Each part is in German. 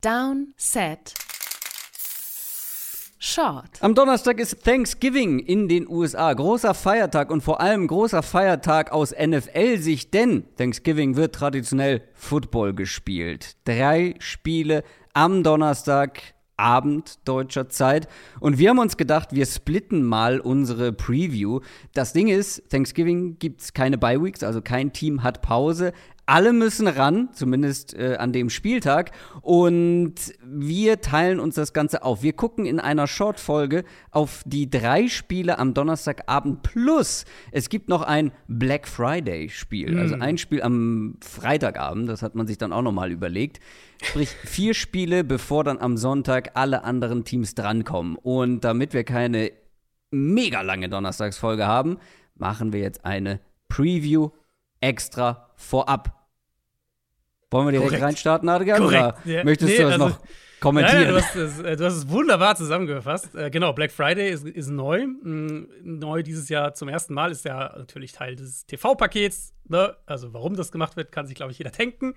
Down, Set, Short. Am Donnerstag ist Thanksgiving in den USA. Großer Feiertag und vor allem großer Feiertag aus NFL-Sicht, denn Thanksgiving wird traditionell Football gespielt. Drei Spiele am Donnerstag. Abend deutscher Zeit. Und wir haben uns gedacht, wir splitten mal unsere Preview. Das Ding ist, Thanksgiving gibt es keine Bye-Weeks, also kein Team hat Pause alle müssen ran, zumindest äh, an dem Spieltag. Und wir teilen uns das Ganze auf. Wir gucken in einer Short-Folge auf die drei Spiele am Donnerstagabend plus es gibt noch ein Black Friday-Spiel. Mhm. Also ein Spiel am Freitagabend, das hat man sich dann auch nochmal überlegt. Sprich, vier Spiele, bevor dann am Sonntag alle anderen Teams drankommen. Und damit wir keine mega lange Donnerstagsfolge haben, machen wir jetzt eine Preview extra vorab. Wollen wir direkt Korrekt. reinstarten, Adrian? Oder ja. möchtest nee, du das also, noch kommentieren? Nein, du, hast es, äh, du, hast es, wunderbar zusammengefasst. Äh, genau, Black Friday ist, ist, neu. Mm, neu dieses Jahr zum ersten Mal ist ja natürlich Teil des TV-Pakets. Ne? Also, warum das gemacht wird, kann sich, glaube ich, jeder denken.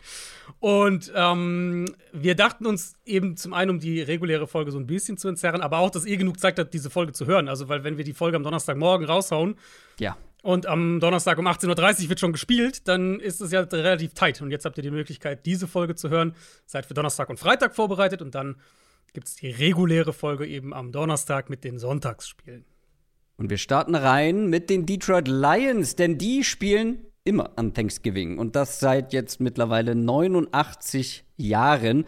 Und ähm, wir dachten uns eben zum einen, um die reguläre Folge so ein bisschen zu entzerren, aber auch, dass ihr genug Zeit habt, diese Folge zu hören. Also, weil, wenn wir die Folge am Donnerstagmorgen raushauen, ja und am Donnerstag um 18.30 Uhr wird schon gespielt, dann ist es ja relativ tight. Und jetzt habt ihr die Möglichkeit, diese Folge zu hören. Seid für Donnerstag und Freitag vorbereitet und dann gibt es die reguläre Folge eben am Donnerstag mit den Sonntagsspielen. Und wir starten rein mit den Detroit Lions, denn die spielen immer an Thanksgiving und das seit jetzt mittlerweile 89 Jahren.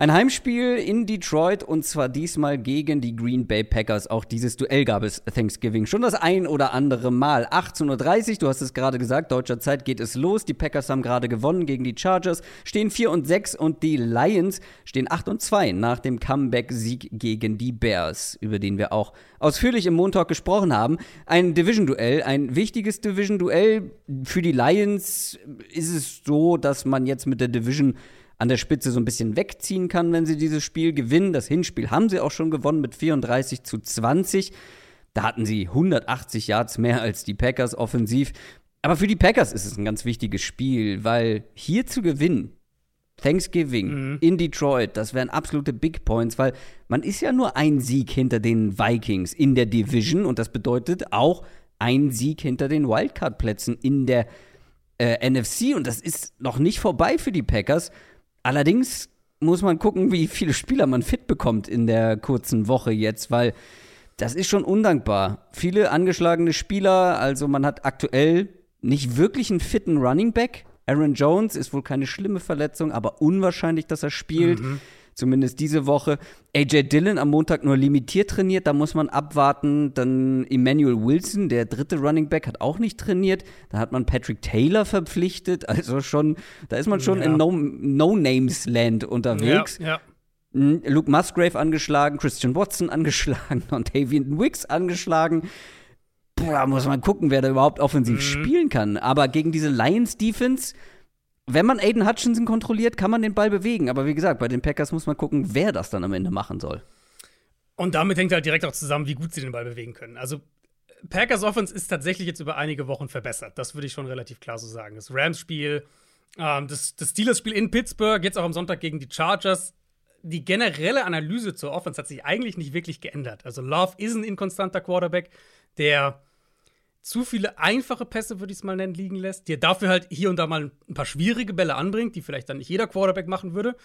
Ein Heimspiel in Detroit und zwar diesmal gegen die Green Bay Packers. Auch dieses Duell gab es Thanksgiving schon das ein oder andere Mal. 18.30 Uhr, du hast es gerade gesagt, deutscher Zeit geht es los. Die Packers haben gerade gewonnen gegen die Chargers, stehen 4 und 6 und die Lions stehen 8 und 2 nach dem Comeback-Sieg gegen die Bears, über den wir auch ausführlich im Montag gesprochen haben. Ein Division-Duell, ein wichtiges Division-Duell. Für die Lions ist es so, dass man jetzt mit der Division an der Spitze so ein bisschen wegziehen kann, wenn sie dieses Spiel gewinnen. Das Hinspiel haben sie auch schon gewonnen mit 34 zu 20. Da hatten sie 180 Yards mehr als die Packers offensiv. Aber für die Packers ist es ein ganz wichtiges Spiel, weil hier zu gewinnen, Thanksgiving mhm. in Detroit, das wären absolute Big Points, weil man ist ja nur ein Sieg hinter den Vikings in der Division und das bedeutet auch ein Sieg hinter den Wildcard-Plätzen in der äh, NFC und das ist noch nicht vorbei für die Packers. Allerdings muss man gucken, wie viele Spieler man fit bekommt in der kurzen Woche jetzt, weil das ist schon undankbar. Viele angeschlagene Spieler, also man hat aktuell nicht wirklich einen fitten Running Back. Aaron Jones ist wohl keine schlimme Verletzung, aber unwahrscheinlich, dass er spielt. Mhm zumindest diese Woche. AJ Dillon am Montag nur limitiert trainiert, da muss man abwarten. Dann Emmanuel Wilson, der dritte Running Back, hat auch nicht trainiert. Da hat man Patrick Taylor verpflichtet, also schon, da ist man schon ja. in No-Names-Land no unterwegs. Ja, ja. Hm, Luke Musgrave angeschlagen, Christian Watson angeschlagen und Davian Wicks angeschlagen. Boah, muss man gucken, wer da überhaupt offensiv mhm. spielen kann. Aber gegen diese Lions-Defense wenn man Aiden Hutchinson kontrolliert, kann man den Ball bewegen. Aber wie gesagt, bei den Packers muss man gucken, wer das dann am Ende machen soll. Und damit hängt halt direkt auch zusammen, wie gut sie den Ball bewegen können. Also Packers Offense ist tatsächlich jetzt über einige Wochen verbessert. Das würde ich schon relativ klar so sagen. Das Rams-Spiel, ähm, das, das Steelers-Spiel in Pittsburgh, jetzt auch am Sonntag gegen die Chargers. Die generelle Analyse zur Offense hat sich eigentlich nicht wirklich geändert. Also Love ist ein inkonstanter Quarterback, der zu viele einfache Pässe, würde ich es mal nennen, liegen lässt, dir dafür halt hier und da mal ein paar schwierige Bälle anbringt, die vielleicht dann nicht jeder Quarterback machen würde.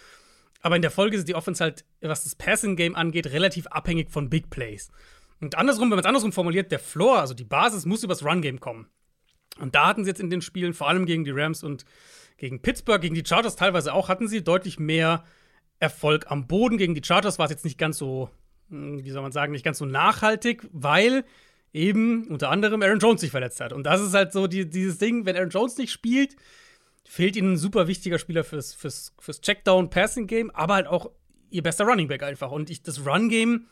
Aber in der Folge ist die Offense halt, was das Passing-Game angeht, relativ abhängig von Big Plays. Und andersrum, wenn man es andersrum formuliert, der Floor, also die Basis, muss übers Run-Game kommen. Und da hatten sie jetzt in den Spielen, vor allem gegen die Rams und gegen Pittsburgh, gegen die Chargers teilweise auch, hatten sie deutlich mehr Erfolg am Boden. Gegen die Chargers war es jetzt nicht ganz so, hm, wie soll man sagen, nicht ganz so nachhaltig, weil eben unter anderem Aaron Jones sich verletzt hat. Und das ist halt so die, dieses Ding, wenn Aaron Jones nicht spielt, fehlt ihnen ein super wichtiger Spieler fürs, fürs, fürs Checkdown-Passing-Game, aber halt auch ihr bester Running Back einfach. Und ich, das Run-Game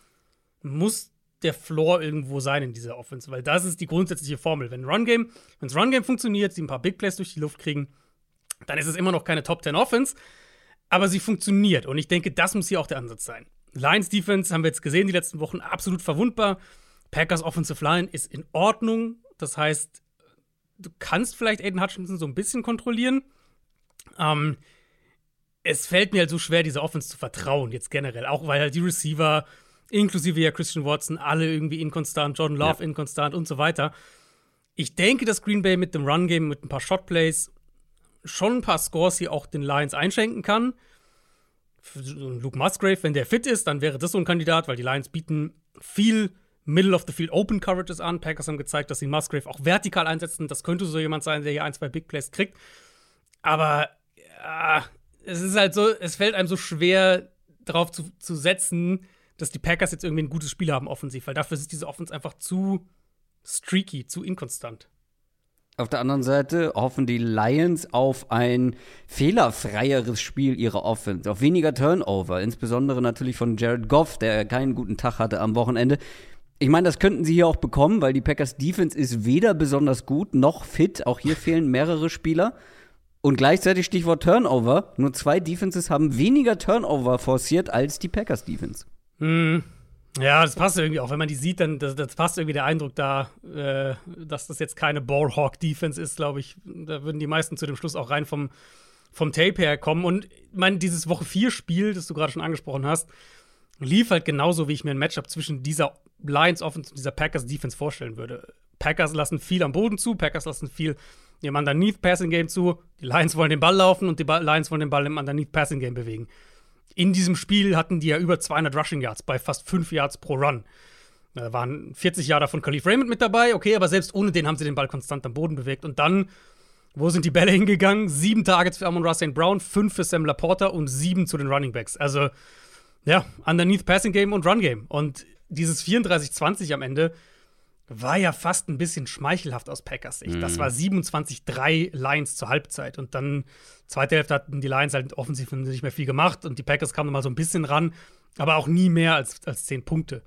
muss der Floor irgendwo sein in dieser Offense, weil das ist die grundsätzliche Formel. Wenn Run-Game, wenn das Run-Game funktioniert, sie ein paar Big Plays durch die Luft kriegen, dann ist es immer noch keine Top 10 Offense, aber sie funktioniert. Und ich denke, das muss hier auch der Ansatz sein. Lions Defense haben wir jetzt gesehen die letzten Wochen absolut verwundbar. Packers Offensive Line ist in Ordnung. Das heißt, du kannst vielleicht Aiden Hutchinson so ein bisschen kontrollieren. Ähm, es fällt mir halt so schwer, dieser Offense zu vertrauen, jetzt generell. Auch weil halt die Receiver, inklusive ja Christian Watson, alle irgendwie inkonstant, Jordan Love ja. inkonstant und so weiter. Ich denke, dass Green Bay mit dem Run-Game, mit ein paar Shot-Plays schon ein paar Scores hier auch den Lions einschenken kann. Luke Musgrave, wenn der fit ist, dann wäre das so ein Kandidat, weil die Lions bieten viel Middle of the Field Open Coverages an. Packers haben gezeigt, dass sie Musgrave auch vertikal einsetzen. Das könnte so jemand sein, der hier ein, zwei Big Plays kriegt. Aber ja, es ist halt so, es fällt einem so schwer, darauf zu, zu setzen, dass die Packers jetzt irgendwie ein gutes Spiel haben offensiv, weil dafür ist diese Offense einfach zu streaky, zu inkonstant. Auf der anderen Seite hoffen die Lions auf ein fehlerfreieres Spiel ihrer Offense, auf weniger Turnover, insbesondere natürlich von Jared Goff, der keinen guten Tag hatte am Wochenende. Ich meine, das könnten sie hier auch bekommen, weil die Packers Defense ist weder besonders gut noch fit. Auch hier fehlen mehrere Spieler. Und gleichzeitig Stichwort Turnover. Nur zwei Defenses haben weniger Turnover forciert als die Packers Defense. Mhm. Ja, das passt irgendwie auch. Wenn man die sieht, dann das, das passt irgendwie der Eindruck da, äh, dass das jetzt keine Ballhawk-Defense ist, glaube ich. Da würden die meisten zu dem Schluss auch rein vom, vom Tape her kommen. Und ich meine, dieses Woche 4-Spiel, das du gerade schon angesprochen hast, lief halt genauso, wie ich mir ein Matchup zwischen dieser Lions Offense und dieser Packers Defense vorstellen würde. Packers lassen viel am Boden zu, Packers lassen viel im Underneath Passing Game zu. Die Lions wollen den Ball laufen und die Lions wollen den Ball im Underneath Passing Game bewegen in diesem Spiel hatten die ja über 200 Rushing Yards bei fast 5 Yards pro Run. Da waren 40 Jahre von Khalif Raymond mit dabei, okay, aber selbst ohne den haben sie den Ball konstant am Boden bewegt. Und dann, wo sind die Bälle hingegangen? Sieben Targets für Amon Russell Brown, fünf für Sam Laporta und sieben zu den Running Backs. Also, ja, underneath Passing Game und Run Game. Und dieses 34-20 am Ende war ja fast ein bisschen schmeichelhaft aus Packers Sicht. Mhm. Das war 27-3 Lions zur Halbzeit. Und dann, zweite Hälfte hatten die Lions halt offensiv nicht mehr viel gemacht und die Packers kamen mal so ein bisschen ran, aber auch nie mehr als, als 10 Punkte.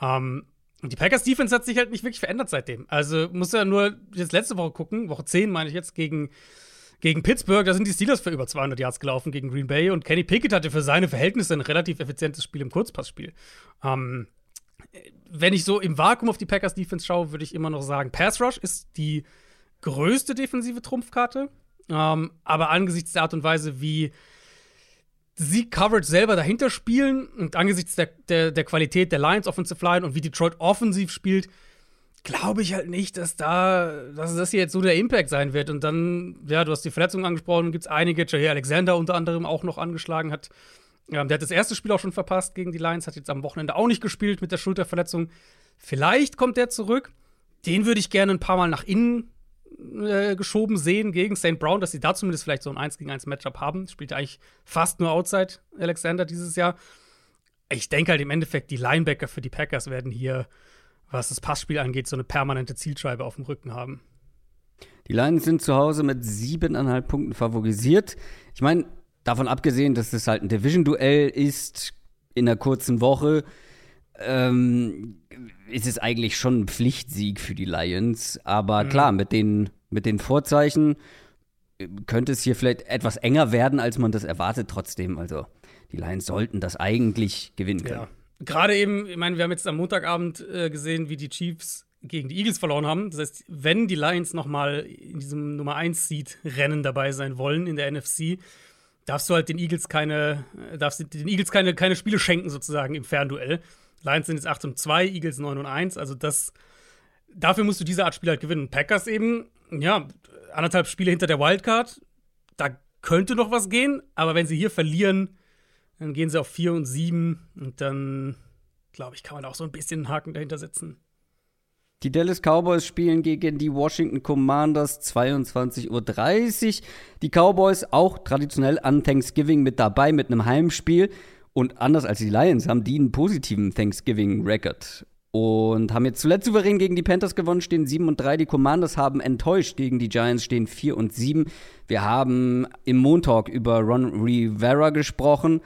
Ähm, und die Packers Defense hat sich halt nicht wirklich verändert seitdem. Also muss ja nur jetzt letzte Woche gucken, Woche 10 meine ich jetzt, gegen, gegen Pittsburgh, da sind die Steelers für über 200 Yards gelaufen gegen Green Bay und Kenny Pickett hatte für seine Verhältnisse ein relativ effizientes Spiel im Kurzpassspiel. Ähm, wenn ich so im Vakuum auf die Packers Defense schaue, würde ich immer noch sagen, Pass Rush ist die größte defensive Trumpfkarte. Ähm, aber angesichts der Art und Weise, wie sie Coverage selber dahinter spielen und angesichts der, der, der Qualität der Lions Offensive Line und wie Detroit offensiv spielt, glaube ich halt nicht, dass da, dass das hier jetzt so der Impact sein wird. Und dann, ja, du hast die Verletzungen angesprochen, gibt es einige, Jair Alexander unter anderem auch noch angeschlagen hat. Ähm, der hat das erste Spiel auch schon verpasst gegen die Lions, hat jetzt am Wochenende auch nicht gespielt mit der Schulterverletzung. Vielleicht kommt der zurück. Den würde ich gerne ein paar Mal nach innen äh, geschoben sehen gegen St. Brown, dass sie da zumindest vielleicht so ein 1 gegen 1 Matchup haben. Spielt eigentlich fast nur Outside Alexander dieses Jahr. Ich denke halt im Endeffekt, die Linebacker für die Packers werden hier, was das Passspiel angeht, so eine permanente Zielscheibe auf dem Rücken haben. Die Lions sind zu Hause mit siebeneinhalb Punkten favorisiert. Ich meine, davon abgesehen, dass es halt ein Division-Duell ist in einer kurzen Woche, ähm, ist es eigentlich schon ein Pflichtsieg für die Lions. Aber mhm. klar, mit den, mit den Vorzeichen äh, könnte es hier vielleicht etwas enger werden, als man das erwartet. Trotzdem, also die Lions sollten das eigentlich gewinnen können. Ja. Gerade eben, ich meine, wir haben jetzt am Montagabend äh, gesehen, wie die Chiefs gegen die Eagles verloren haben. Das heißt, wenn die Lions noch mal in diesem Nummer 1 Seed Rennen dabei sein wollen in der NFC, darfst du halt den Eagles keine, darfst den Eagles keine, keine Spiele schenken, sozusagen, im Fernduell. Lions sind jetzt 8 und 2, Eagles 9 und 1. Also das, dafür musst du diese Art Spiel halt gewinnen. Packers eben, ja, anderthalb Spiele hinter der Wildcard. Da könnte noch was gehen, aber wenn sie hier verlieren, dann gehen sie auf 4 und 7 und dann, glaube ich, kann man auch so ein bisschen einen Haken dahinter setzen. Die Dallas Cowboys spielen gegen die Washington Commanders 22.30 Uhr. Die Cowboys auch traditionell an Thanksgiving mit dabei mit einem Heimspiel. Und anders als die Lions haben die einen positiven Thanksgiving-Record. Und haben jetzt zuletzt souverän gegen die Panthers gewonnen, stehen 7 und 3. Die Commanders haben enttäuscht gegen die Giants, stehen 4 und 7. Wir haben im Montag über Ron Rivera gesprochen,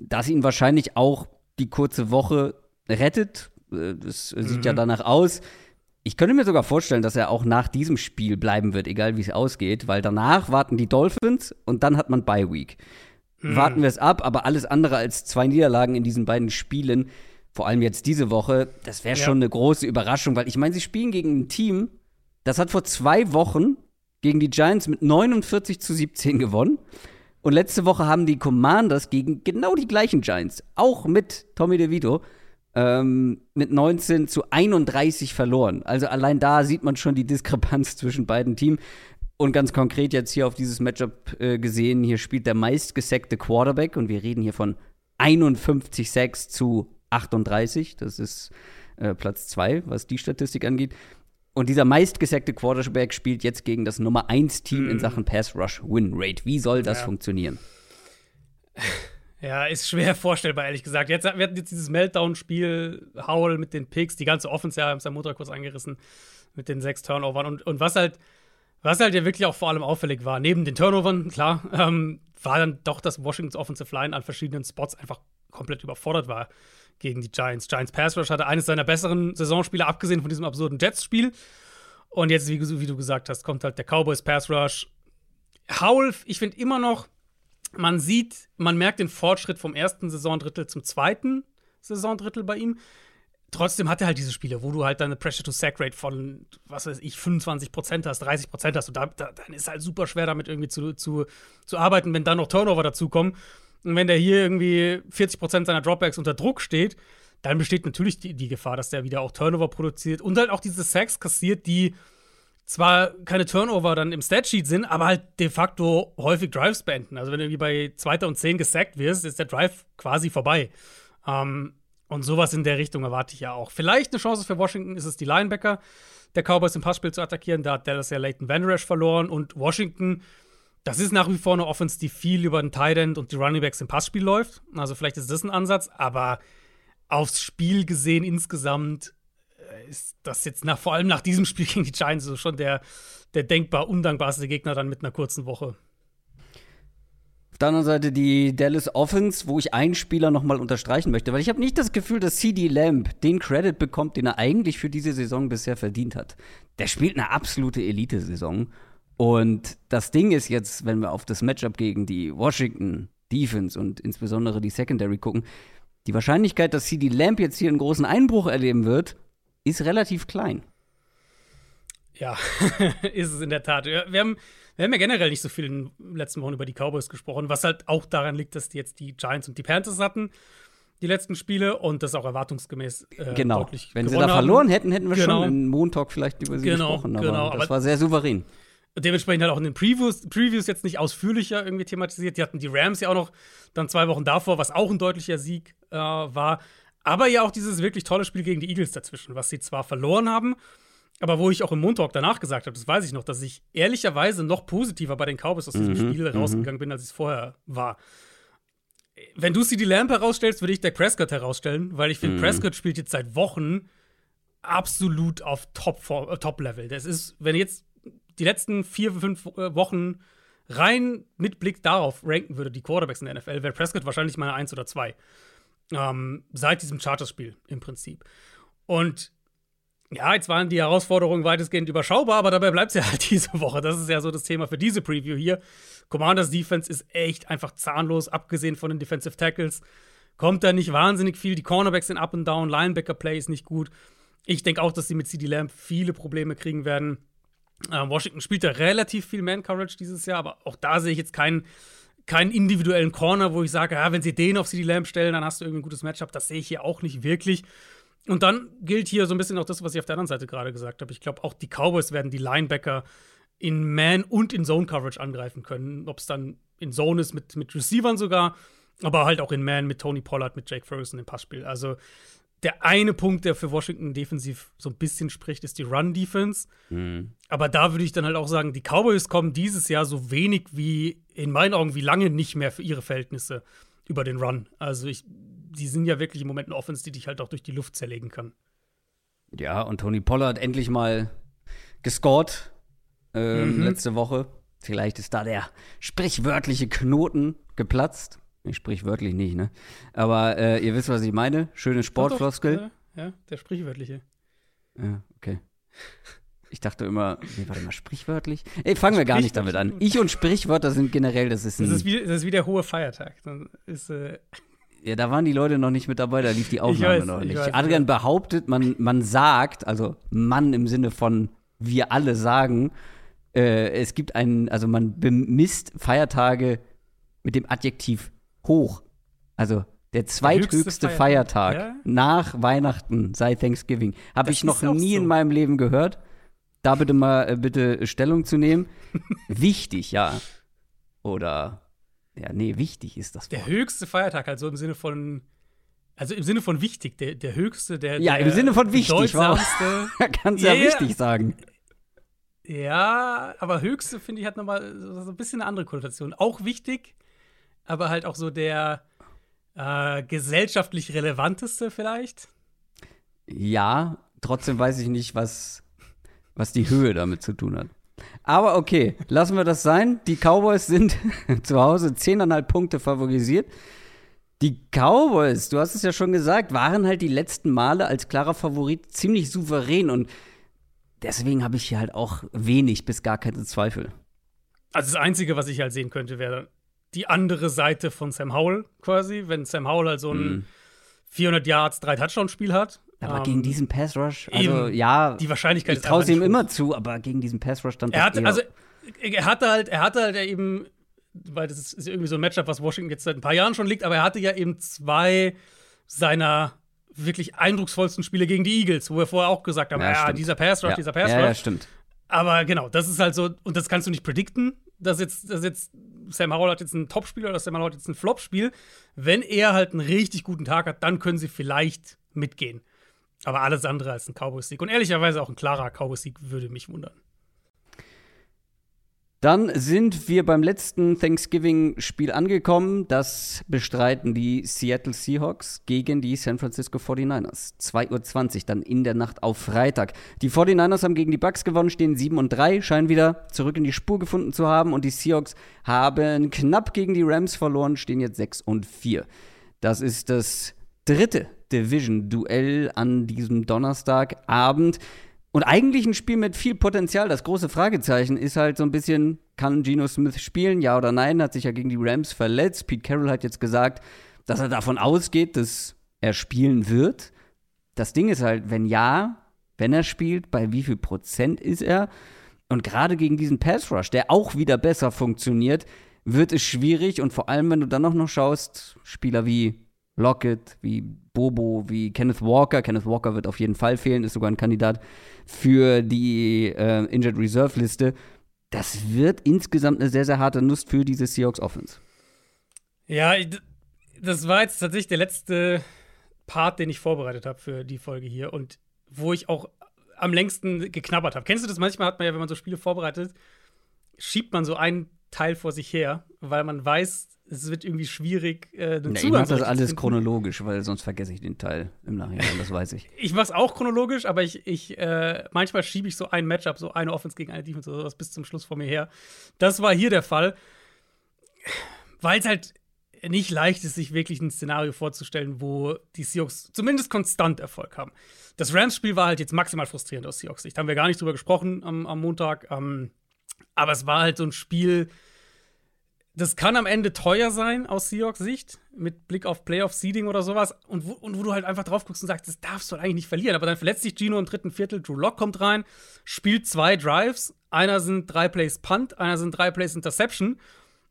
dass ihn wahrscheinlich auch die kurze Woche rettet. Äh, das sieht mhm. ja danach aus. Ich könnte mir sogar vorstellen, dass er auch nach diesem Spiel bleiben wird, egal wie es ausgeht, weil danach warten die Dolphins und dann hat man Bye Week. Mhm. Warten wir es ab, aber alles andere als zwei Niederlagen in diesen beiden Spielen, vor allem jetzt diese Woche, das wäre ja. schon eine große Überraschung, weil ich meine, sie spielen gegen ein Team, das hat vor zwei Wochen gegen die Giants mit 49 zu 17 gewonnen. Und letzte Woche haben die Commanders gegen genau die gleichen Giants, auch mit Tommy DeVito, ähm, mit 19 zu 31 verloren. Also allein da sieht man schon die Diskrepanz zwischen beiden Teams. Und ganz konkret jetzt hier auf dieses Matchup äh, gesehen, hier spielt der meistgesackte Quarterback und wir reden hier von 51 Sacks zu 38. Das ist äh, Platz 2, was die Statistik angeht. Und dieser meistgesackte Quarterback spielt jetzt gegen das Nummer 1 Team mm. in mhm. Sachen Pass Rush Win Rate. Wie soll das ja. funktionieren? Ja, ist schwer vorstellbar, ehrlich gesagt. Jetzt, wir hatten jetzt dieses Meltdown-Spiel, Howell mit den Picks, die ganze Offense, ja, haben es am Montag kurz angerissen, mit den sechs Turnovern. Und, und was halt was halt ja wirklich auch vor allem auffällig war, neben den Turnovern, klar, ähm, war dann doch, dass Washingtons Offensive Line an verschiedenen Spots einfach komplett überfordert war gegen die Giants. Giants Pass Rush hatte eines seiner besseren Saisonspiele, abgesehen von diesem absurden Jets-Spiel. Und jetzt, wie, wie, du gesagt hast, kommt halt der Cowboys Pass Rush. Howell, ich finde immer noch, man sieht, man merkt den Fortschritt vom ersten Saisondrittel zum zweiten Saisondrittel bei ihm trotzdem hat er halt diese Spiele, wo du halt deine Pressure-to-Sack-Rate von, was weiß ich, 25% hast, 30% hast. Und da, da, dann ist halt super schwer, damit irgendwie zu, zu, zu arbeiten, wenn dann noch Turnover dazukommen. Und wenn der hier irgendwie 40% seiner Dropbacks unter Druck steht, dann besteht natürlich die, die Gefahr, dass der wieder auch Turnover produziert und halt auch diese Sacks kassiert, die zwar keine Turnover dann im Statsheet sind, aber halt de facto häufig Drives beenden. Also wenn du irgendwie bei 2. und 10 gesackt wirst, ist der Drive quasi vorbei. Ähm, und sowas in der Richtung erwarte ich ja auch. Vielleicht eine Chance für Washington ist es, die Linebacker der Cowboys im Passspiel zu attackieren. Da hat Dallas ja Leighton Van Der verloren und Washington, das ist nach wie vor eine Offense, die viel über den Tight End und die Running Backs im Passspiel läuft. Also vielleicht ist das ein Ansatz, aber aufs Spiel gesehen insgesamt äh, ist das jetzt nach, vor allem nach diesem Spiel gegen die Giants so schon der, der denkbar undankbarste Gegner dann mit einer kurzen Woche. Auf der anderen Seite die Dallas Offense, wo ich einen Spieler nochmal unterstreichen möchte, weil ich habe nicht das Gefühl, dass CD Lamb den Credit bekommt, den er eigentlich für diese Saison bisher verdient hat. Der spielt eine absolute Elite-Saison. Und das Ding ist jetzt, wenn wir auf das Matchup gegen die Washington Defense und insbesondere die Secondary gucken, die Wahrscheinlichkeit, dass CD Lamb jetzt hier einen großen Einbruch erleben wird, ist relativ klein. Ja, ist es in der Tat. Wir haben wir haben ja generell nicht so viel in den letzten Wochen über die Cowboys gesprochen, was halt auch daran liegt, dass die jetzt die Giants und die Panthers hatten, die letzten Spiele, und das auch erwartungsgemäß äh, genau. deutlich Wenn sie da verloren hätten, hätten wir genau. schon in Montag vielleicht über sie genau, gesprochen. Aber genau. das aber war sehr souverän. Dementsprechend halt auch in den Previews, Previews jetzt nicht ausführlicher irgendwie thematisiert. Die hatten die Rams ja auch noch dann zwei Wochen davor, was auch ein deutlicher Sieg äh, war. Aber ja auch dieses wirklich tolle Spiel gegen die Eagles dazwischen, was sie zwar verloren haben, aber wo ich auch im Montalk danach gesagt habe, das weiß ich noch, dass ich ehrlicherweise noch positiver bei den Cowboys aus diesem mhm, Spiel mhm. rausgegangen bin, als ich es vorher war. Wenn du CD Lamp herausstellst, würde ich Dak Prescott herausstellen, weil ich finde, mhm. Prescott spielt jetzt seit Wochen absolut auf Top-Level. Äh, Top das ist, wenn jetzt die letzten vier, fünf äh, Wochen rein mit Blick darauf ranken würde, die Quarterbacks in der NFL, wäre Prescott wahrscheinlich meine Eins oder zwei. Ähm, seit diesem Charterspiel im Prinzip. Und ja, jetzt waren die Herausforderungen weitestgehend überschaubar, aber dabei bleibt es ja halt diese Woche. Das ist ja so das Thema für diese Preview hier. Commanders Defense ist echt einfach zahnlos, abgesehen von den Defensive Tackles. Kommt da nicht wahnsinnig viel. Die Cornerbacks sind up and down, Linebacker Play ist nicht gut. Ich denke auch, dass sie mit CD Lamb viele Probleme kriegen werden. Äh, Washington spielt ja relativ viel Man-Coverage dieses Jahr, aber auch da sehe ich jetzt keinen, keinen individuellen Corner, wo ich sage, ja, wenn sie den auf CD Lamb stellen, dann hast du irgendwie ein gutes Matchup. Das sehe ich hier auch nicht wirklich. Und dann gilt hier so ein bisschen auch das, was ich auf der anderen Seite gerade gesagt habe. Ich glaube, auch die Cowboys werden die Linebacker in Man- und in Zone-Coverage angreifen können. Ob es dann in Zone ist mit, mit Receivern sogar, aber halt auch in Man mit Tony Pollard, mit Jake Ferguson im Passspiel. Also der eine Punkt, der für Washington defensiv so ein bisschen spricht, ist die Run-Defense. Mhm. Aber da würde ich dann halt auch sagen, die Cowboys kommen dieses Jahr so wenig wie, in meinen Augen, wie lange nicht mehr für ihre Verhältnisse über den Run. Also ich die sind ja wirklich im Moment eine Offense, die dich halt auch durch die Luft zerlegen kann. Ja, und Tony Pollard endlich mal gescored ähm, mhm. letzte Woche. Vielleicht ist da der sprichwörtliche Knoten geplatzt. Ich sprichwörtlich nicht, ne? Aber äh, ihr wisst, was ich meine. Schöne Sportfloskel. Ja, ja, der sprichwörtliche. Ja, okay. Ich dachte immer, nee, warte mal, sprichwörtlich? Ey, fangen wir gar nicht damit an. Ich und Sprichwörter sind generell, das ist ein. Das ist wie, das ist wie der hohe Feiertag. Dann ist, äh ja, da waren die Leute noch nicht mit dabei, da lief die Aufnahme weiß, noch nicht. Weiß, Adrian behauptet, man, man sagt, also Mann im Sinne von wir alle sagen, äh, es gibt einen, also man bemisst Feiertage mit dem Adjektiv hoch. Also der zweithöchste Feiertag, Feiertag ja? nach Weihnachten sei Thanksgiving. Habe ich noch nie so. in meinem Leben gehört. Da bitte mal äh, bitte Stellung zu nehmen. wichtig, ja. Oder ja, nee, wichtig ist das. Wort. Der höchste Feiertag, also im Sinne von also im Sinne von wichtig, der, der höchste, der. Ja, der im Sinne von wichtig, wow. Kannst ja, ja wichtig sagen. Ja, aber höchste, finde ich, hat nochmal so ein bisschen eine andere Konnotation. Auch wichtig, aber halt auch so der äh, gesellschaftlich relevanteste vielleicht. Ja, trotzdem weiß ich nicht, was, was die Höhe damit zu tun hat. Aber okay, lassen wir das sein. Die Cowboys sind zu Hause 10,5 Punkte favorisiert. Die Cowboys, du hast es ja schon gesagt, waren halt die letzten Male als klarer Favorit ziemlich souverän und deswegen habe ich hier halt auch wenig bis gar keine Zweifel. Also das Einzige, was ich halt sehen könnte, wäre die andere Seite von Sam Howell quasi, wenn Sam Howell halt so ein mm. 400 Yards, drei Touchdown-Spiel hat. Aber ähm, gegen diesen Pass Rush, also eben, ja, die Wahrscheinlichkeit ich traue ihm immer zu, aber gegen diesen Pass Rush dann er hatte, also er hatte halt, er hatte halt eben, weil das ist irgendwie so ein Matchup, was Washington jetzt seit ein paar Jahren schon liegt, aber er hatte ja eben zwei seiner wirklich eindrucksvollsten Spiele gegen die Eagles, wo wir vorher auch gesagt haben, ja, ja dieser Pass Rush, ja. dieser Pass Rush. Ja, ja, stimmt. Aber genau, das ist halt so, und das kannst du nicht predikten, dass jetzt, dass jetzt Sam Howell hat jetzt ein Top-Spiel oder Sam Howell hat jetzt ein Flop-Spiel. Wenn er halt einen richtig guten Tag hat, dann können sie vielleicht mitgehen. Aber alles andere als ein Cowboys-Sieg. Und ehrlicherweise auch ein klarer Cowboys-Sieg würde mich wundern. Dann sind wir beim letzten Thanksgiving-Spiel angekommen. Das bestreiten die Seattle Seahawks gegen die San Francisco 49ers. 2.20 Uhr dann in der Nacht auf Freitag. Die 49ers haben gegen die Bucks gewonnen, stehen 7 und 3, scheinen wieder zurück in die Spur gefunden zu haben. Und die Seahawks haben knapp gegen die Rams verloren, stehen jetzt 6 und 4. Das ist das dritte Division-Duell an diesem Donnerstagabend. Und eigentlich ein Spiel mit viel Potenzial. Das große Fragezeichen ist halt so ein bisschen, kann Geno Smith spielen, ja oder nein? Hat sich ja gegen die Rams verletzt. Pete Carroll hat jetzt gesagt, dass er davon ausgeht, dass er spielen wird. Das Ding ist halt, wenn ja, wenn er spielt, bei wie viel Prozent ist er? Und gerade gegen diesen Pass Rush, der auch wieder besser funktioniert, wird es schwierig. Und vor allem, wenn du dann auch noch schaust, Spieler wie Lockett, wie Bobo, wie Kenneth Walker. Kenneth Walker wird auf jeden Fall fehlen, ist sogar ein Kandidat für die äh, Injured Reserve Liste. Das wird insgesamt eine sehr, sehr harte Nuss für diese Seahawks Offense. Ja, das war jetzt tatsächlich der letzte Part, den ich vorbereitet habe für die Folge hier und wo ich auch am längsten geknabbert habe. Kennst du das? Manchmal hat man ja, wenn man so Spiele vorbereitet, schiebt man so einen Teil vor sich her, weil man weiß, es wird irgendwie schwierig, äh, den Ich mache das alles chronologisch, weil sonst vergesse ich den Teil im Nachhinein, das weiß ich. ich mache es auch chronologisch, aber ich, ich äh, manchmal schiebe ich so ein Matchup, so eine Offense gegen eine Defense oder sowas bis zum Schluss vor mir her. Das war hier der Fall, weil es halt nicht leicht ist, sich wirklich ein Szenario vorzustellen, wo die Seahawks zumindest konstant Erfolg haben. Das Rams-Spiel war halt jetzt maximal frustrierend aus Seahawks Sicht. Haben wir gar nicht drüber gesprochen am, am Montag. Ähm, aber es war halt so ein Spiel, das kann am Ende teuer sein aus Seahawks Sicht, mit Blick auf Playoff-Seeding oder sowas. Und wo, und wo du halt einfach drauf guckst und sagst, das darfst du halt eigentlich nicht verlieren. Aber dann verletzt sich Gino im dritten Viertel, Drew Lock kommt rein, spielt zwei Drives. Einer sind drei Plays Punt, einer sind drei Plays Interception.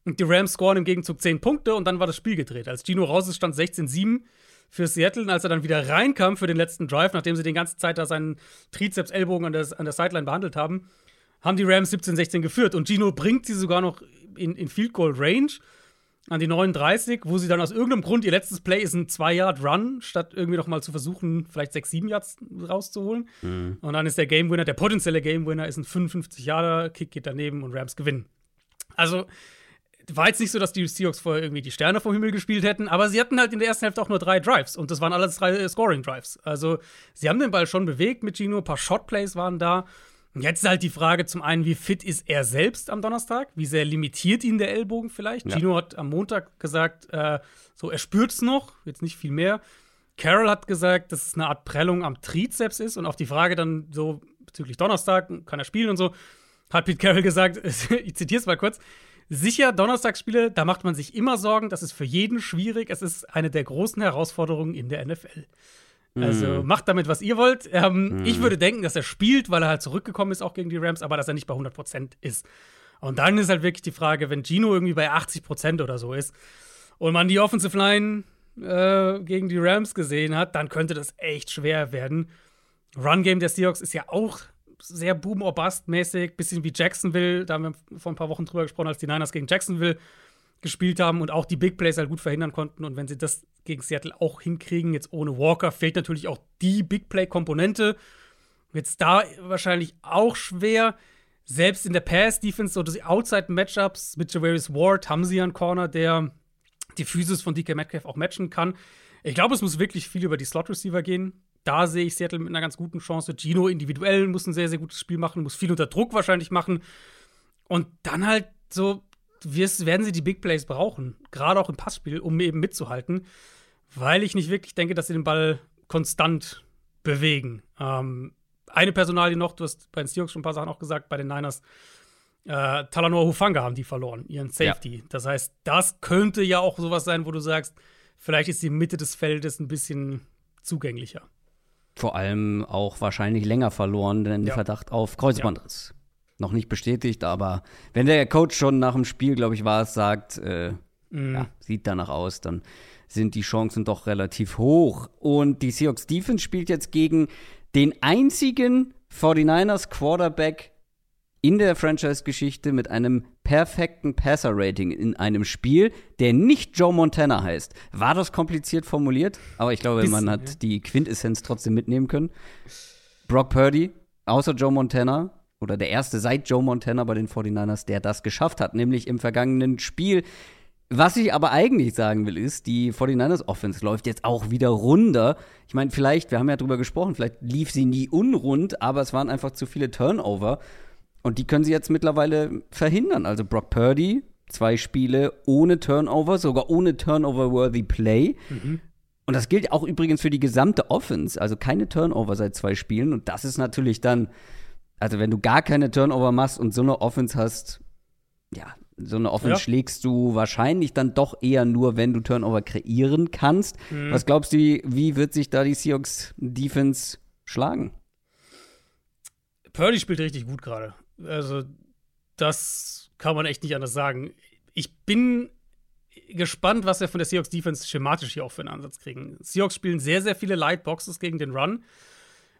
Und die Rams scoren im Gegenzug zehn Punkte und dann war das Spiel gedreht. Als Gino raus ist, stand 16-7 für Seattle. Und als er dann wieder reinkam für den letzten Drive, nachdem sie den ganzen Zeit da seinen Trizeps-Ellbogen an der, an der Sideline behandelt haben, haben die Rams 17-16 geführt. Und Gino bringt sie sogar noch in, in Field Goal Range an die 39, wo sie dann aus irgendeinem Grund, ihr letztes Play ist ein 2-Yard-Run, statt irgendwie noch mal zu versuchen, vielleicht 6, 7 Yards rauszuholen. Mhm. Und dann ist der Game Winner, der potenzielle Game Winner ist ein 55-Yarder, Kick geht daneben und Rams gewinnen. Also, war jetzt nicht so, dass die Seahawks vorher irgendwie die Sterne vom Himmel gespielt hätten, aber sie hatten halt in der ersten Hälfte auch nur drei Drives und das waren alles drei Scoring-Drives. Also, sie haben den Ball schon bewegt mit Gino, ein paar Shot-Plays waren da Jetzt ist halt die Frage zum einen, wie fit ist er selbst am Donnerstag? Wie sehr limitiert ihn der Ellbogen vielleicht? Ja. Gino hat am Montag gesagt, äh, so er spürt es noch, jetzt nicht viel mehr. Carol hat gesagt, dass es eine Art Prellung am Trizeps ist und auf die Frage dann so bezüglich Donnerstag, kann er spielen und so, hat Pete Carroll gesagt, ich zitiere es mal kurz, sicher, Donnerstagsspiele, da macht man sich immer Sorgen, das ist für jeden schwierig, es ist eine der großen Herausforderungen in der NFL. Also mm. macht damit, was ihr wollt. Ähm, mm. Ich würde denken, dass er spielt, weil er halt zurückgekommen ist, auch gegen die Rams, aber dass er nicht bei 100% ist. Und dann ist halt wirklich die Frage, wenn Gino irgendwie bei 80 Prozent oder so ist und man die Offensive Line äh, gegen die Rams gesehen hat, dann könnte das echt schwer werden. Run Game der Seahawks ist ja auch sehr boom or bust mäßig, bisschen wie Jacksonville, da haben wir vor ein paar Wochen drüber gesprochen, als die Niners gegen Jacksonville gespielt haben und auch die Big Plays halt gut verhindern konnten. Und wenn sie das gegen Seattle auch hinkriegen, jetzt ohne Walker, fehlt natürlich auch die Big Play-Komponente. Jetzt da wahrscheinlich auch schwer. Selbst in der Pass-Defense oder die Outside-Matchups mit Javarius Ward haben sie einen Corner, der die Physis von DK Metcalf auch matchen kann. Ich glaube, es muss wirklich viel über die Slot-Receiver gehen. Da sehe ich Seattle mit einer ganz guten Chance. Gino individuell muss ein sehr, sehr gutes Spiel machen, muss viel unter Druck wahrscheinlich machen. Und dann halt so werden sie die Big Plays brauchen, gerade auch im Passspiel, um eben mitzuhalten, weil ich nicht wirklich denke, dass sie den Ball konstant bewegen. Ähm, eine Personalie noch, du hast bei den Seahawks schon ein paar Sachen auch gesagt, bei den Niners, äh, Talanoa Hufanga haben die verloren, ihren Safety. Ja. Das heißt, das könnte ja auch sowas sein, wo du sagst, vielleicht ist die Mitte des Feldes ein bisschen zugänglicher. Vor allem auch wahrscheinlich länger verloren, denn ja. Verdacht auf Kreuzbandriss. Ja noch nicht bestätigt, aber wenn der Coach schon nach dem Spiel, glaube ich, war es, sagt, äh, mm. ja, sieht danach aus, dann sind die Chancen doch relativ hoch. Und die Seahawks Defense spielt jetzt gegen den einzigen 49ers Quarterback in der Franchise-Geschichte mit einem perfekten Passer-Rating in einem Spiel, der nicht Joe Montana heißt. War das kompliziert formuliert? Aber ich glaube, man hat die Quintessenz trotzdem mitnehmen können. Brock Purdy, außer Joe Montana, oder der erste seit Joe Montana bei den 49ers, der das geschafft hat, nämlich im vergangenen Spiel. Was ich aber eigentlich sagen will, ist, die 49ers Offense läuft jetzt auch wieder runter. Ich meine, vielleicht, wir haben ja drüber gesprochen, vielleicht lief sie nie unrund, aber es waren einfach zu viele Turnover. Und die können sie jetzt mittlerweile verhindern. Also Brock Purdy, zwei Spiele ohne Turnover, sogar ohne Turnover-worthy Play. Mhm. Und das gilt auch übrigens für die gesamte Offense. Also keine Turnover seit zwei Spielen. Und das ist natürlich dann also wenn du gar keine Turnover machst und so eine Offense hast, ja, so eine Offense ja. schlägst du wahrscheinlich dann doch eher nur, wenn du Turnover kreieren kannst. Mhm. Was glaubst du, wie wird sich da die Seahawks Defense schlagen? Purdy spielt richtig gut gerade. Also, das kann man echt nicht anders sagen. Ich bin gespannt, was wir von der Seahawks Defense schematisch hier auch für einen Ansatz kriegen. Seahawks spielen sehr, sehr viele Lightboxes gegen den Run.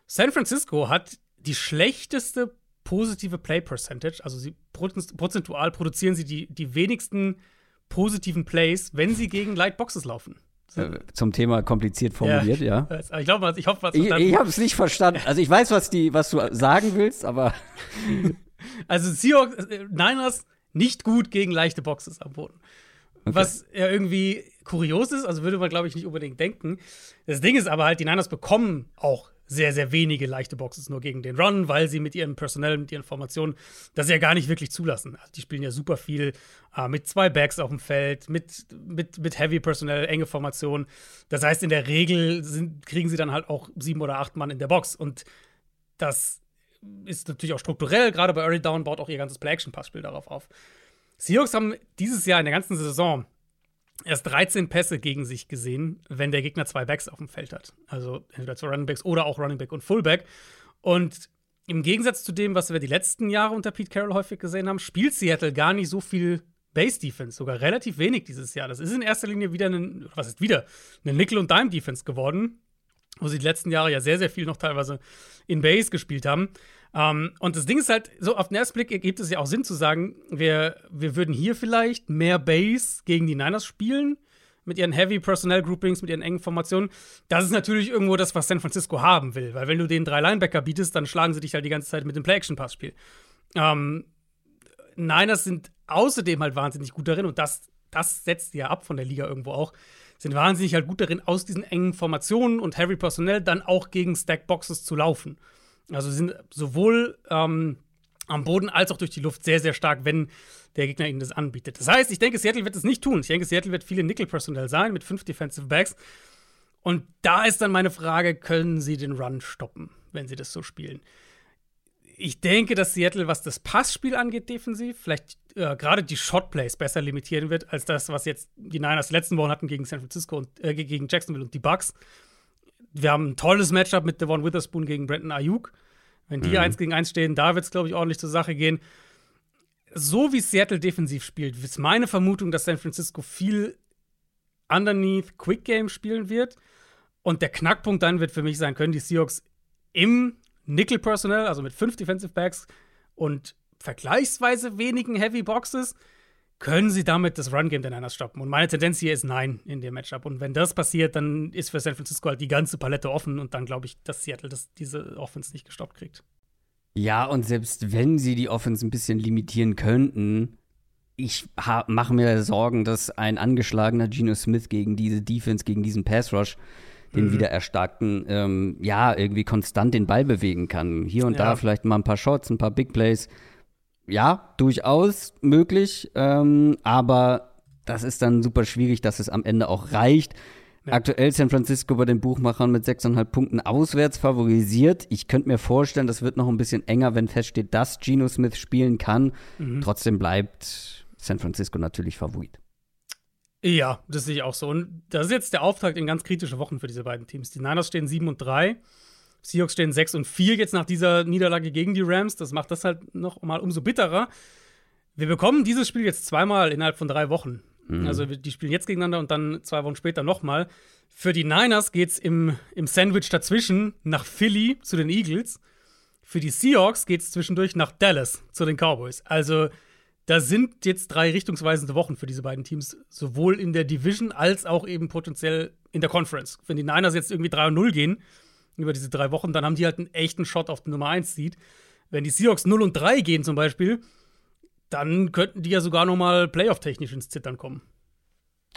San Francisco hat die schlechteste positive Play Percentage, also sie prozentual produzieren sie die, die wenigsten positiven Plays, wenn sie gegen Light Boxes laufen. Äh, zum Thema kompliziert formuliert, ja. ja. Ich glaube, ich hoffe, ich, ich habe es nicht verstanden. Also ich weiß, was die, was du sagen willst, aber also Seahawks, äh, Niners nicht gut gegen leichte Boxes am Boden. Okay. Was ja irgendwie kurios ist, also würde man glaube ich nicht unbedingt denken. Das Ding ist aber halt, die Niners bekommen auch sehr, sehr wenige leichte Boxes nur gegen den Run, weil sie mit ihrem Personell, mit ihren Formationen das ja gar nicht wirklich zulassen. Also die spielen ja super viel äh, mit zwei Backs auf dem Feld, mit, mit, mit Heavy Personell, enge Formationen. Das heißt, in der Regel sind, kriegen sie dann halt auch sieben oder acht Mann in der Box. Und das ist natürlich auch strukturell, gerade bei Early Down baut auch ihr ganzes Play-Action-Passspiel darauf auf. Seahawks haben dieses Jahr in der ganzen Saison erst 13 Pässe gegen sich gesehen, wenn der Gegner zwei Backs auf dem Feld hat. Also entweder zwei Running Backs oder auch Running Back und Fullback. Und im Gegensatz zu dem, was wir die letzten Jahre unter Pete Carroll häufig gesehen haben, spielt Seattle gar nicht so viel Base Defense, sogar relativ wenig dieses Jahr. Das ist in erster Linie wieder ein, was ist wieder, eine Nickel- und Dime-Defense geworden, wo sie die letzten Jahre ja sehr, sehr viel noch teilweise in Base gespielt haben. Ähm, und das Ding ist halt, so auf den ersten Blick ergibt es ja auch Sinn zu sagen, wir, wir würden hier vielleicht mehr Base gegen die Niners spielen, mit ihren Heavy Personnel Groupings, mit ihren engen Formationen. Das ist natürlich irgendwo das, was San Francisco haben will, weil wenn du den drei Linebacker bietest, dann schlagen sie dich halt die ganze Zeit mit dem Play-Action-Pass-Spiel. Ähm, Niners sind außerdem halt wahnsinnig gut darin und das, das setzt ja ab von der Liga irgendwo auch sind wahnsinnig halt gut darin, aus diesen engen Formationen und Heavy Personnel dann auch gegen Stackboxes zu laufen. Also sind sowohl ähm, am Boden als auch durch die Luft sehr, sehr stark, wenn der Gegner ihnen das anbietet. Das heißt, ich denke, Seattle wird es nicht tun. Ich denke, Seattle wird viele Nickel-Personell sein mit fünf Defensive Backs. Und da ist dann meine Frage, können sie den Run stoppen, wenn sie das so spielen? Ich denke, dass Seattle, was das Passspiel angeht, defensiv, vielleicht äh, gerade die Shotplays besser limitieren wird, als das, was jetzt die Niners letzten Wochen hatten gegen San Francisco und äh, gegen Jacksonville und die Bucks wir haben ein tolles Matchup mit Devon Witherspoon gegen Brandon Ayuk. Wenn die mhm. eins gegen eins stehen, da wird es, glaube ich, ordentlich zur Sache gehen. so wie Seattle defensiv spielt, ist meine Vermutung, dass San Francisco viel underneath Quick Game spielen wird. Und der Knackpunkt dann wird für mich sein, können die Seahawks im Nickel Personnel, also mit fünf Defensive Backs und vergleichsweise wenigen Heavy Boxes, können sie damit das Run Game der Niners stoppen? Und meine Tendenz hier ist nein in dem Matchup. Und wenn das passiert, dann ist für San Francisco halt die ganze Palette offen und dann glaube ich, dass Seattle das, diese Offense nicht gestoppt kriegt. Ja, und selbst wenn sie die Offense ein bisschen limitieren könnten, ich mache mir Sorgen, dass ein angeschlagener Geno Smith gegen diese Defense, gegen diesen Pass Rush, den mhm. Wiedererstarkten, ähm, ja, irgendwie konstant den Ball bewegen kann. Hier und ja. da vielleicht mal ein paar Shots, ein paar Big Plays. Ja, durchaus möglich, ähm, aber das ist dann super schwierig, dass es am Ende auch reicht. Ja. Aktuell San Francisco bei den Buchmachern mit 6,5 Punkten auswärts favorisiert. Ich könnte mir vorstellen, das wird noch ein bisschen enger, wenn feststeht, dass Geno Smith spielen kann. Mhm. Trotzdem bleibt San Francisco natürlich Favorit. Ja, das sehe ich auch so. Und das ist jetzt der Auftakt in ganz kritische Wochen für diese beiden Teams. Die Niners stehen 7 und 3. Seahawks stehen 6 und 4 jetzt nach dieser Niederlage gegen die Rams. Das macht das halt noch mal umso bitterer. Wir bekommen dieses Spiel jetzt zweimal innerhalb von drei Wochen. Mhm. Also die spielen jetzt gegeneinander und dann zwei Wochen später nochmal. Für die Niners geht es im, im Sandwich dazwischen nach Philly zu den Eagles. Für die Seahawks geht es zwischendurch nach Dallas zu den Cowboys. Also da sind jetzt drei richtungsweisende Wochen für diese beiden Teams, sowohl in der Division als auch eben potenziell in der Conference. Wenn die Niners jetzt irgendwie 3 0 gehen über diese drei Wochen, dann haben die halt einen echten Shot auf die Nummer 1 Seed. Wenn die Seahawks 0 und 3 gehen zum Beispiel, dann könnten die ja sogar noch mal playoff-technisch ins Zittern kommen.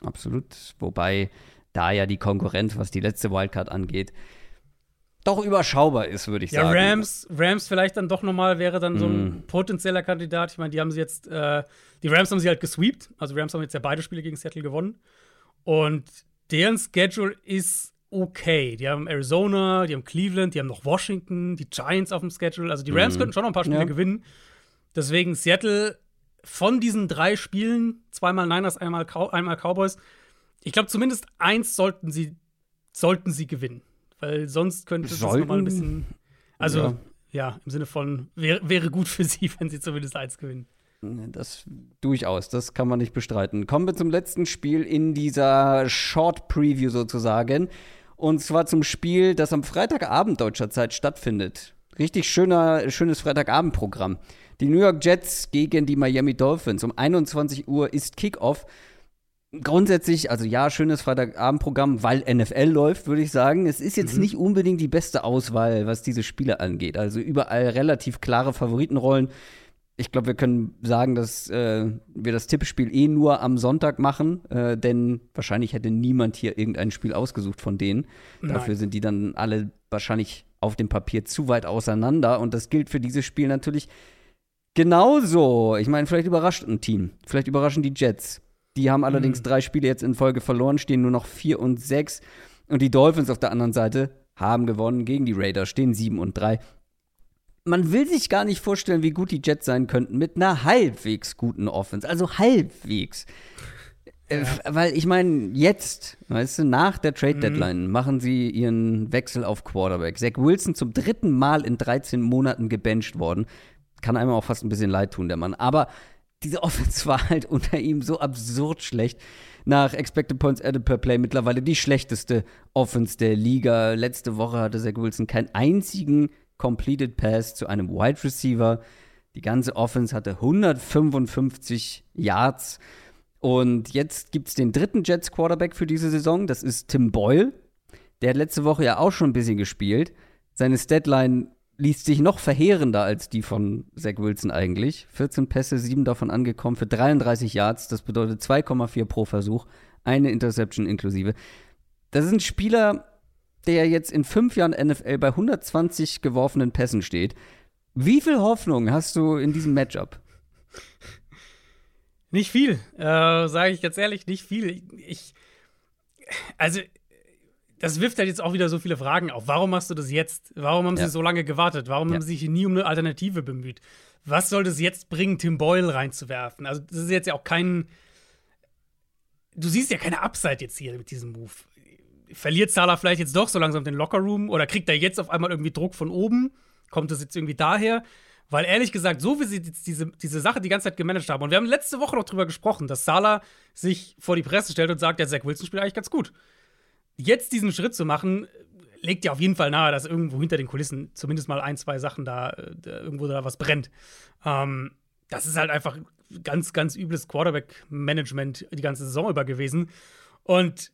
Absolut. Wobei da ja die Konkurrenz, was die letzte Wildcard angeht, doch überschaubar ist, würde ich ja, sagen. Ja, Rams, Rams vielleicht dann doch noch mal wäre dann so ein mm. potenzieller Kandidat. Ich meine, die haben sie jetzt, äh, die Rams haben sie halt gesweept. Also Rams haben jetzt ja beide Spiele gegen Seattle gewonnen. Und deren Schedule ist okay. Die haben Arizona, die haben Cleveland, die haben noch Washington, die Giants auf dem Schedule. Also die Rams mm. könnten schon noch ein paar Spiele ja. gewinnen. Deswegen Seattle von diesen drei Spielen, zweimal Niners, einmal, Cow einmal Cowboys, ich glaube, zumindest eins sollten sie, sollten sie gewinnen. Weil sonst könnte es nochmal ein bisschen. Also, ja. ja, im Sinne von, wär, wäre gut für sie, wenn sie zumindest eins gewinnen. Das durchaus, das kann man nicht bestreiten. Kommen wir zum letzten Spiel in dieser Short Preview sozusagen. Und zwar zum Spiel, das am Freitagabend deutscher Zeit stattfindet. Richtig schöner, schönes Freitagabendprogramm. Die New York Jets gegen die Miami Dolphins. Um 21 Uhr ist Kickoff grundsätzlich, also ja, schönes Freitagabendprogramm, weil NFL läuft, würde ich sagen. Es ist jetzt mhm. nicht unbedingt die beste Auswahl, was diese Spiele angeht. Also überall relativ klare Favoritenrollen. Ich glaube, wir können sagen, dass äh, wir das Tippspiel eh nur am Sonntag machen, äh, denn wahrscheinlich hätte niemand hier irgendein Spiel ausgesucht von denen. Nein. Dafür sind die dann alle wahrscheinlich auf dem Papier zu weit auseinander. Und das gilt für dieses Spiel natürlich genauso. Ich meine, vielleicht überrascht ein Team. Vielleicht überraschen die Jets. Die haben allerdings mhm. drei Spiele jetzt in Folge verloren, stehen nur noch vier und sechs. Und die Dolphins auf der anderen Seite haben gewonnen gegen die Raiders, stehen sieben und drei. Man will sich gar nicht vorstellen, wie gut die Jets sein könnten mit einer halbwegs guten Offense. Also halbwegs. Äh, ja. weil ich meine, jetzt, weißt du, nach der Trade mhm. Deadline mhm. machen sie ihren Wechsel auf Quarterback. Zach Wilson zum dritten Mal in 13 Monaten gebencht worden. Kann einem auch fast ein bisschen leid tun, der Mann. Aber diese Offense war halt unter ihm so absurd schlecht. Nach Expected Points Added per Play mittlerweile die schlechteste Offense der Liga. Letzte Woche hatte Zach Wilson keinen einzigen Completed Pass zu einem Wide Receiver. Die ganze Offense hatte 155 Yards. Und jetzt gibt es den dritten Jets Quarterback für diese Saison. Das ist Tim Boyle. Der hat letzte Woche ja auch schon ein bisschen gespielt. Seine Statline liest sich noch verheerender als die von Zach Wilson eigentlich. 14 Pässe, 7 davon angekommen für 33 Yards. Das bedeutet 2,4 pro Versuch, eine Interception inklusive. Das ist ein Spieler, der jetzt in fünf Jahren NFL bei 120 geworfenen Pässen steht. Wie viel Hoffnung hast du in diesem Matchup? Nicht viel, äh, sage ich ganz ehrlich, nicht viel. Ich, also das wirft halt jetzt auch wieder so viele Fragen auf. Warum machst du das jetzt? Warum haben ja. sie so lange gewartet? Warum ja. haben sie sich nie um eine Alternative bemüht? Was soll das jetzt bringen, Tim Boyle reinzuwerfen? Also, das ist jetzt ja auch kein. Du siehst ja keine Upside jetzt hier mit diesem Move. Verliert Salah vielleicht jetzt doch so langsam den Lockerroom oder kriegt er jetzt auf einmal irgendwie Druck von oben? Kommt das jetzt irgendwie daher? Weil ehrlich gesagt, so wie sie diese, diese Sache die ganze Zeit gemanagt haben, und wir haben letzte Woche noch drüber gesprochen, dass Salah sich vor die Presse stellt und sagt, der Zach Wilson spielt eigentlich ganz gut. Jetzt diesen Schritt zu machen, legt ja auf jeden Fall nahe, dass irgendwo hinter den Kulissen zumindest mal ein, zwei Sachen da, da irgendwo da was brennt. Ähm, das ist halt einfach ganz, ganz übles Quarterback-Management die ganze Saison über gewesen. Und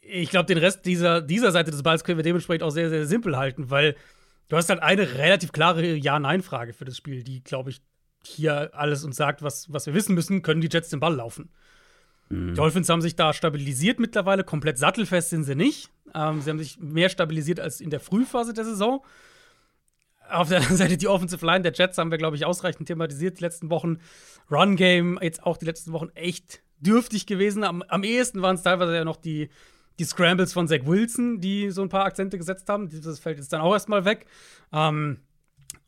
ich glaube, den Rest dieser, dieser Seite des Balls können wir dementsprechend auch sehr, sehr simpel halten, weil du hast halt eine relativ klare Ja-Nein-Frage für das Spiel, die, glaube ich, hier alles uns sagt, was, was wir wissen müssen, können die Jets den Ball laufen. Mhm. Die Dolphins haben sich da stabilisiert mittlerweile, komplett sattelfest sind sie nicht. Ähm, sie haben sich mehr stabilisiert als in der Frühphase der Saison. Auf der anderen Seite die Offensive Line der Jets haben wir, glaube ich, ausreichend thematisiert die letzten Wochen. Run Game jetzt auch die letzten Wochen echt dürftig gewesen. Am, am ehesten waren es teilweise ja noch die, die Scrambles von Zach Wilson, die so ein paar Akzente gesetzt haben. Das fällt jetzt dann auch erstmal weg. Ähm,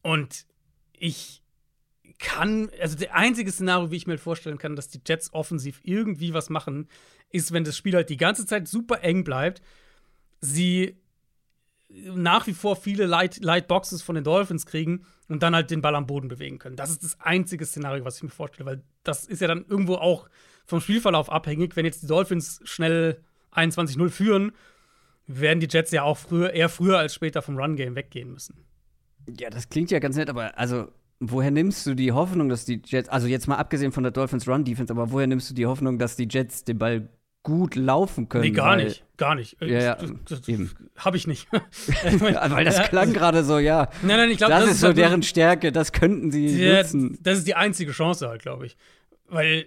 und ich kann, also der einzige Szenario, wie ich mir vorstellen kann, dass die Jets offensiv irgendwie was machen, ist, wenn das Spiel halt die ganze Zeit super eng bleibt, sie nach wie vor viele Light, Light Boxes von den Dolphins kriegen und dann halt den Ball am Boden bewegen können. Das ist das einzige Szenario, was ich mir vorstelle, weil das ist ja dann irgendwo auch vom Spielverlauf abhängig. Wenn jetzt die Dolphins schnell 21-0 führen, werden die Jets ja auch früher, eher früher als später vom Run-Game weggehen müssen. Ja, das klingt ja ganz nett, aber also woher nimmst du die Hoffnung, dass die Jets, also jetzt mal abgesehen von der Dolphins Run Defense, aber woher nimmst du die Hoffnung, dass die Jets den Ball gut laufen können. Nee, gar weil, nicht. Gar nicht. Ja, ja, das, das Habe ich nicht. weil das klang gerade so, ja. Nein, nein, ich glaube, das, das, ist so halt deren Stärke, das könnten sie ja, nutzen. Das ist die einzige Chance halt, glaube ich. Weil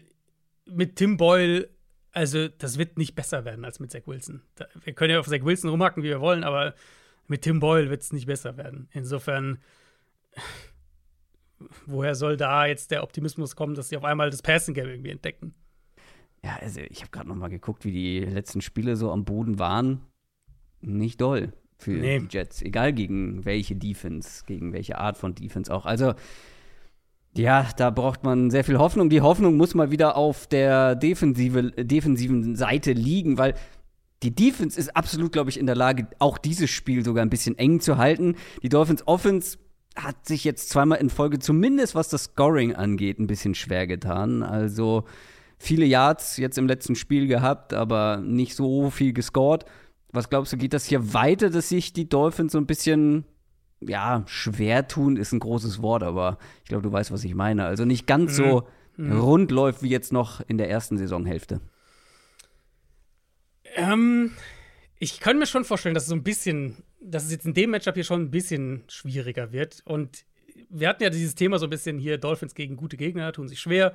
mit Tim Boyle, also das wird nicht besser werden als mit Zach Wilson. Da, wir können ja auf Zach Wilson rumhacken, wie wir wollen, aber mit Tim Boyle wird es nicht besser werden. Insofern, woher soll da jetzt der Optimismus kommen, dass sie auf einmal das Passing Game irgendwie entdecken? Ja, also ich habe gerade noch mal geguckt, wie die letzten Spiele so am Boden waren. Nicht doll für nee. die Jets. Egal gegen welche Defense, gegen welche Art von Defense auch. Also, ja, da braucht man sehr viel Hoffnung. Die Hoffnung muss mal wieder auf der defensive, defensiven Seite liegen, weil die Defense ist absolut, glaube ich, in der Lage, auch dieses Spiel sogar ein bisschen eng zu halten. Die Dolphins Offense hat sich jetzt zweimal in Folge, zumindest was das Scoring angeht, ein bisschen schwer getan. Also, viele Yards jetzt im letzten Spiel gehabt, aber nicht so viel gescored. Was glaubst du, geht das hier weiter, dass sich die Dolphins so ein bisschen, ja, schwer tun, ist ein großes Wort, aber ich glaube, du weißt, was ich meine. Also nicht ganz mhm. so mhm. rund läuft wie jetzt noch in der ersten Saisonhälfte. Ähm, ich kann mir schon vorstellen, dass es so ein bisschen, dass es jetzt in dem Matchup hier schon ein bisschen schwieriger wird. Und wir hatten ja dieses Thema so ein bisschen hier, Dolphins gegen gute Gegner, tun sich schwer.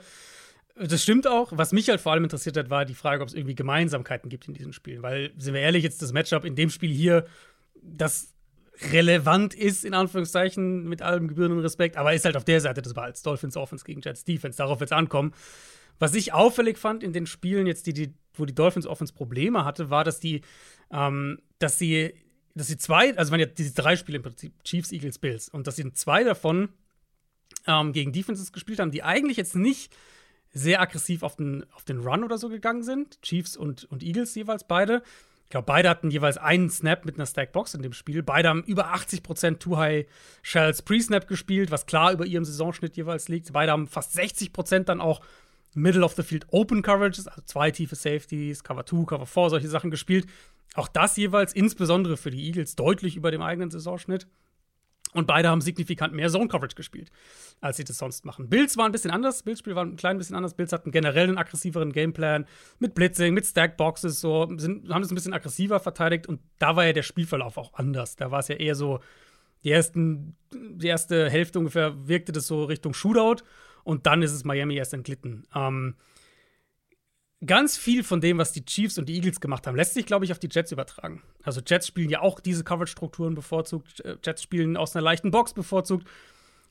Das stimmt auch. Was mich halt vor allem interessiert hat, war die Frage, ob es irgendwie Gemeinsamkeiten gibt in diesen Spielen. Weil, sind wir ehrlich, jetzt das Matchup in dem Spiel hier, das relevant ist, in Anführungszeichen, mit allem gebührenden Respekt, aber ist halt auf der Seite des Balls. Dolphins Offense gegen Jets Defense. Darauf wird es ankommen. Was ich auffällig fand in den Spielen, jetzt die, die, wo die Dolphins Offense Probleme hatte, war, dass die, ähm, dass sie, dass sie zwei, also waren ja diese drei Spiele im Prinzip, Chiefs, Eagles, Bills, und dass sie zwei davon ähm, gegen Defenses gespielt haben, die eigentlich jetzt nicht sehr aggressiv auf den, auf den Run oder so gegangen sind. Chiefs und, und Eagles jeweils beide. Ich glaube, beide hatten jeweils einen Snap mit einer Stackbox in dem Spiel. Beide haben über 80% Too High Shells Pre-Snap gespielt, was klar über ihrem Saisonschnitt jeweils liegt. Beide haben fast 60% dann auch Middle of the Field Open Coverages, also zwei tiefe Safeties, Cover 2, Cover 4, solche Sachen gespielt. Auch das jeweils insbesondere für die Eagles deutlich über dem eigenen Saisonschnitt. Und beide haben signifikant mehr Zone Coverage gespielt, als sie das sonst machen. Bills war ein bisschen anders. Bills Spiel war ein klein bisschen anders. Bills hatten generell einen aggressiveren Gameplan mit Blitzing, mit Stackboxes, so sind, haben es ein bisschen aggressiver verteidigt. Und da war ja der Spielverlauf auch anders. Da war es ja eher so, die, ersten, die erste Hälfte ungefähr wirkte das so Richtung Shootout. Und dann ist es Miami erst entglitten. Ähm, ganz viel von dem, was die Chiefs und die Eagles gemacht haben, lässt sich, glaube ich, auf die Jets übertragen. Also Jets spielen ja auch diese Coverage-Strukturen bevorzugt. Äh, Jets spielen aus einer leichten Box bevorzugt.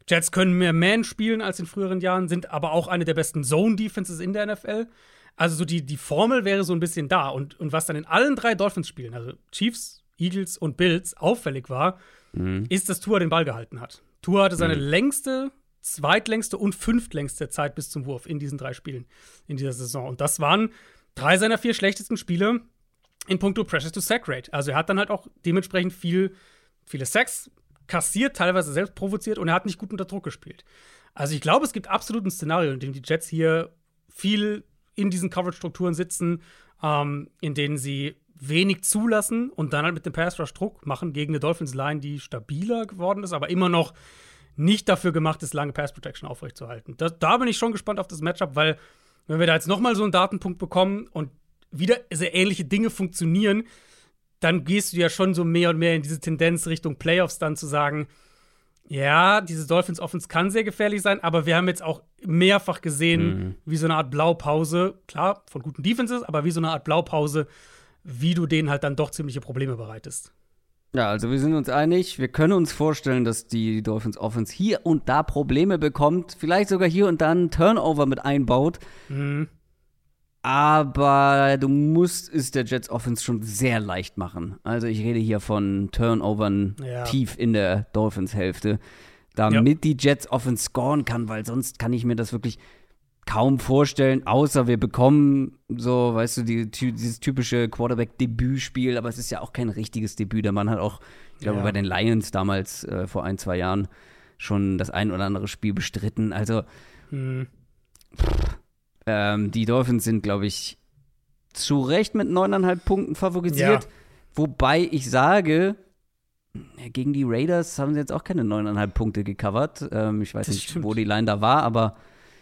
Jets können mehr Man spielen als in früheren Jahren, sind aber auch eine der besten Zone-Defenses in der NFL. Also so die, die Formel wäre so ein bisschen da. Und, und was dann in allen drei Dolphins-Spielen, also Chiefs, Eagles und Bills, auffällig war, mhm. ist, dass Tua den Ball gehalten hat. Tua hatte seine mhm. längste zweitlängste und fünftlängste Zeit bis zum Wurf in diesen drei Spielen in dieser Saison. Und das waren drei seiner vier schlechtesten Spiele in puncto Pressure to Sack Rate. Also er hat dann halt auch dementsprechend viel, viele Sacks kassiert, teilweise selbst provoziert und er hat nicht gut unter Druck gespielt. Also ich glaube, es gibt absolut ein Szenario, in dem die Jets hier viel in diesen Coverage-Strukturen sitzen, ähm, in denen sie wenig zulassen und dann halt mit dem Pass Rush Druck machen gegen eine Dolphins Line, die stabiler geworden ist, aber immer noch nicht dafür gemacht ist, lange Pass Protection aufrechtzuerhalten. Da, da bin ich schon gespannt auf das Matchup, weil wenn wir da jetzt noch mal so einen Datenpunkt bekommen und wieder sehr ähnliche Dinge funktionieren, dann gehst du ja schon so mehr und mehr in diese Tendenz Richtung Playoffs dann zu sagen, ja, diese Dolphins Offense kann sehr gefährlich sein, aber wir haben jetzt auch mehrfach gesehen, mhm. wie so eine Art Blaupause, klar, von guten Defenses, aber wie so eine Art Blaupause, wie du denen halt dann doch ziemliche Probleme bereitest. Ja, also wir sind uns einig, wir können uns vorstellen, dass die Dolphins Offense hier und da Probleme bekommt, vielleicht sogar hier und da einen Turnover mit einbaut. Mhm. Aber du musst es der Jets Offense schon sehr leicht machen. Also ich rede hier von Turnovern ja. tief in der Dolphins Hälfte, damit ja. die Jets Offense scoren kann, weil sonst kann ich mir das wirklich kaum vorstellen, außer wir bekommen so, weißt du, die, dieses typische Quarterback-Debütspiel, aber es ist ja auch kein richtiges Debüt. Der Mann hat auch, ich glaube, ja. bei den Lions damals äh, vor ein, zwei Jahren schon das ein oder andere Spiel bestritten. Also, hm. pff, ähm, die Dolphins sind, glaube ich, zu Recht mit neuneinhalb Punkten favorisiert. Ja. Wobei ich sage, gegen die Raiders haben sie jetzt auch keine neuneinhalb Punkte gecovert. Ähm, ich weiß das nicht, stimmt. wo die Line da war, aber.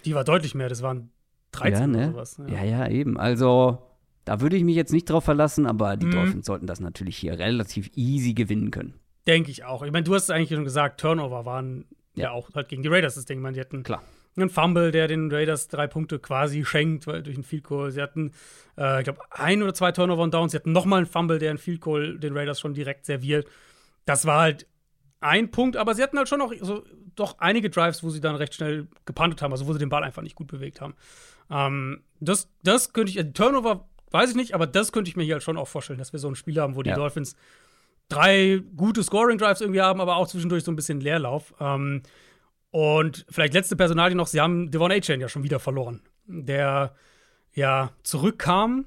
Die war deutlich mehr, das waren 13 ja, ne? oder sowas. Ja. ja, ja, eben. Also, da würde ich mich jetzt nicht drauf verlassen, aber die mhm. Dolphins sollten das natürlich hier relativ easy gewinnen können. Denke ich auch. Ich meine, du hast es eigentlich schon gesagt, Turnover waren ja, ja auch halt gegen die Raiders das Ding. Ich meine, die hatten Klar ein Fumble, der den Raiders drei Punkte quasi schenkt, weil durch einen Field Goal. Sie hatten, äh, ich glaube, ein oder zwei Turnover und Downs. Sie hatten nochmal einen Fumble, der einen Field Goal den Raiders schon direkt serviert. Das war halt ein Punkt, aber sie hatten halt schon noch so, doch einige Drives, wo sie dann recht schnell gepantet haben, also wo sie den Ball einfach nicht gut bewegt haben. Ähm, das, das könnte ich, also Turnover weiß ich nicht, aber das könnte ich mir hier halt schon auch vorstellen, dass wir so ein Spiel haben, wo die ja. Dolphins drei gute Scoring-Drives irgendwie haben, aber auch zwischendurch so ein bisschen Leerlauf. Ähm, und vielleicht letzte Personalie noch, sie haben Devon A-Chain ja schon wieder verloren. Der ja zurückkam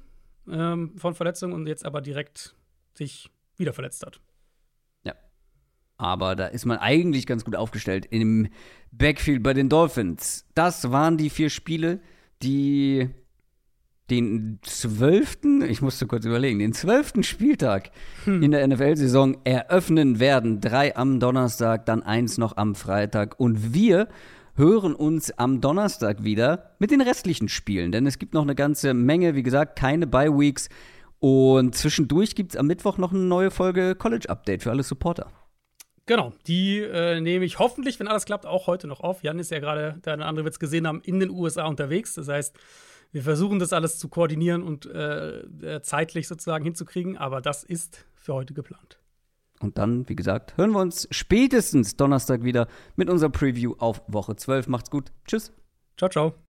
ähm, von Verletzung und jetzt aber direkt sich wieder verletzt hat. Aber da ist man eigentlich ganz gut aufgestellt im Backfield bei den Dolphins. Das waren die vier Spiele, die den zwölften, ich musste kurz überlegen, den zwölften Spieltag hm. in der NFL-Saison eröffnen werden. Drei am Donnerstag, dann eins noch am Freitag. Und wir hören uns am Donnerstag wieder mit den restlichen Spielen. Denn es gibt noch eine ganze Menge, wie gesagt, keine Bye-Weeks. Und zwischendurch gibt es am Mittwoch noch eine neue Folge College Update für alle Supporter. Genau, die äh, nehme ich hoffentlich, wenn alles klappt, auch heute noch auf. Jan ist ja gerade, der eine andere wird es gesehen haben, in den USA unterwegs. Das heißt, wir versuchen das alles zu koordinieren und äh, äh, zeitlich sozusagen hinzukriegen, aber das ist für heute geplant. Und dann, wie gesagt, hören wir uns spätestens Donnerstag wieder mit unserer Preview auf Woche 12. Macht's gut. Tschüss. Ciao, ciao.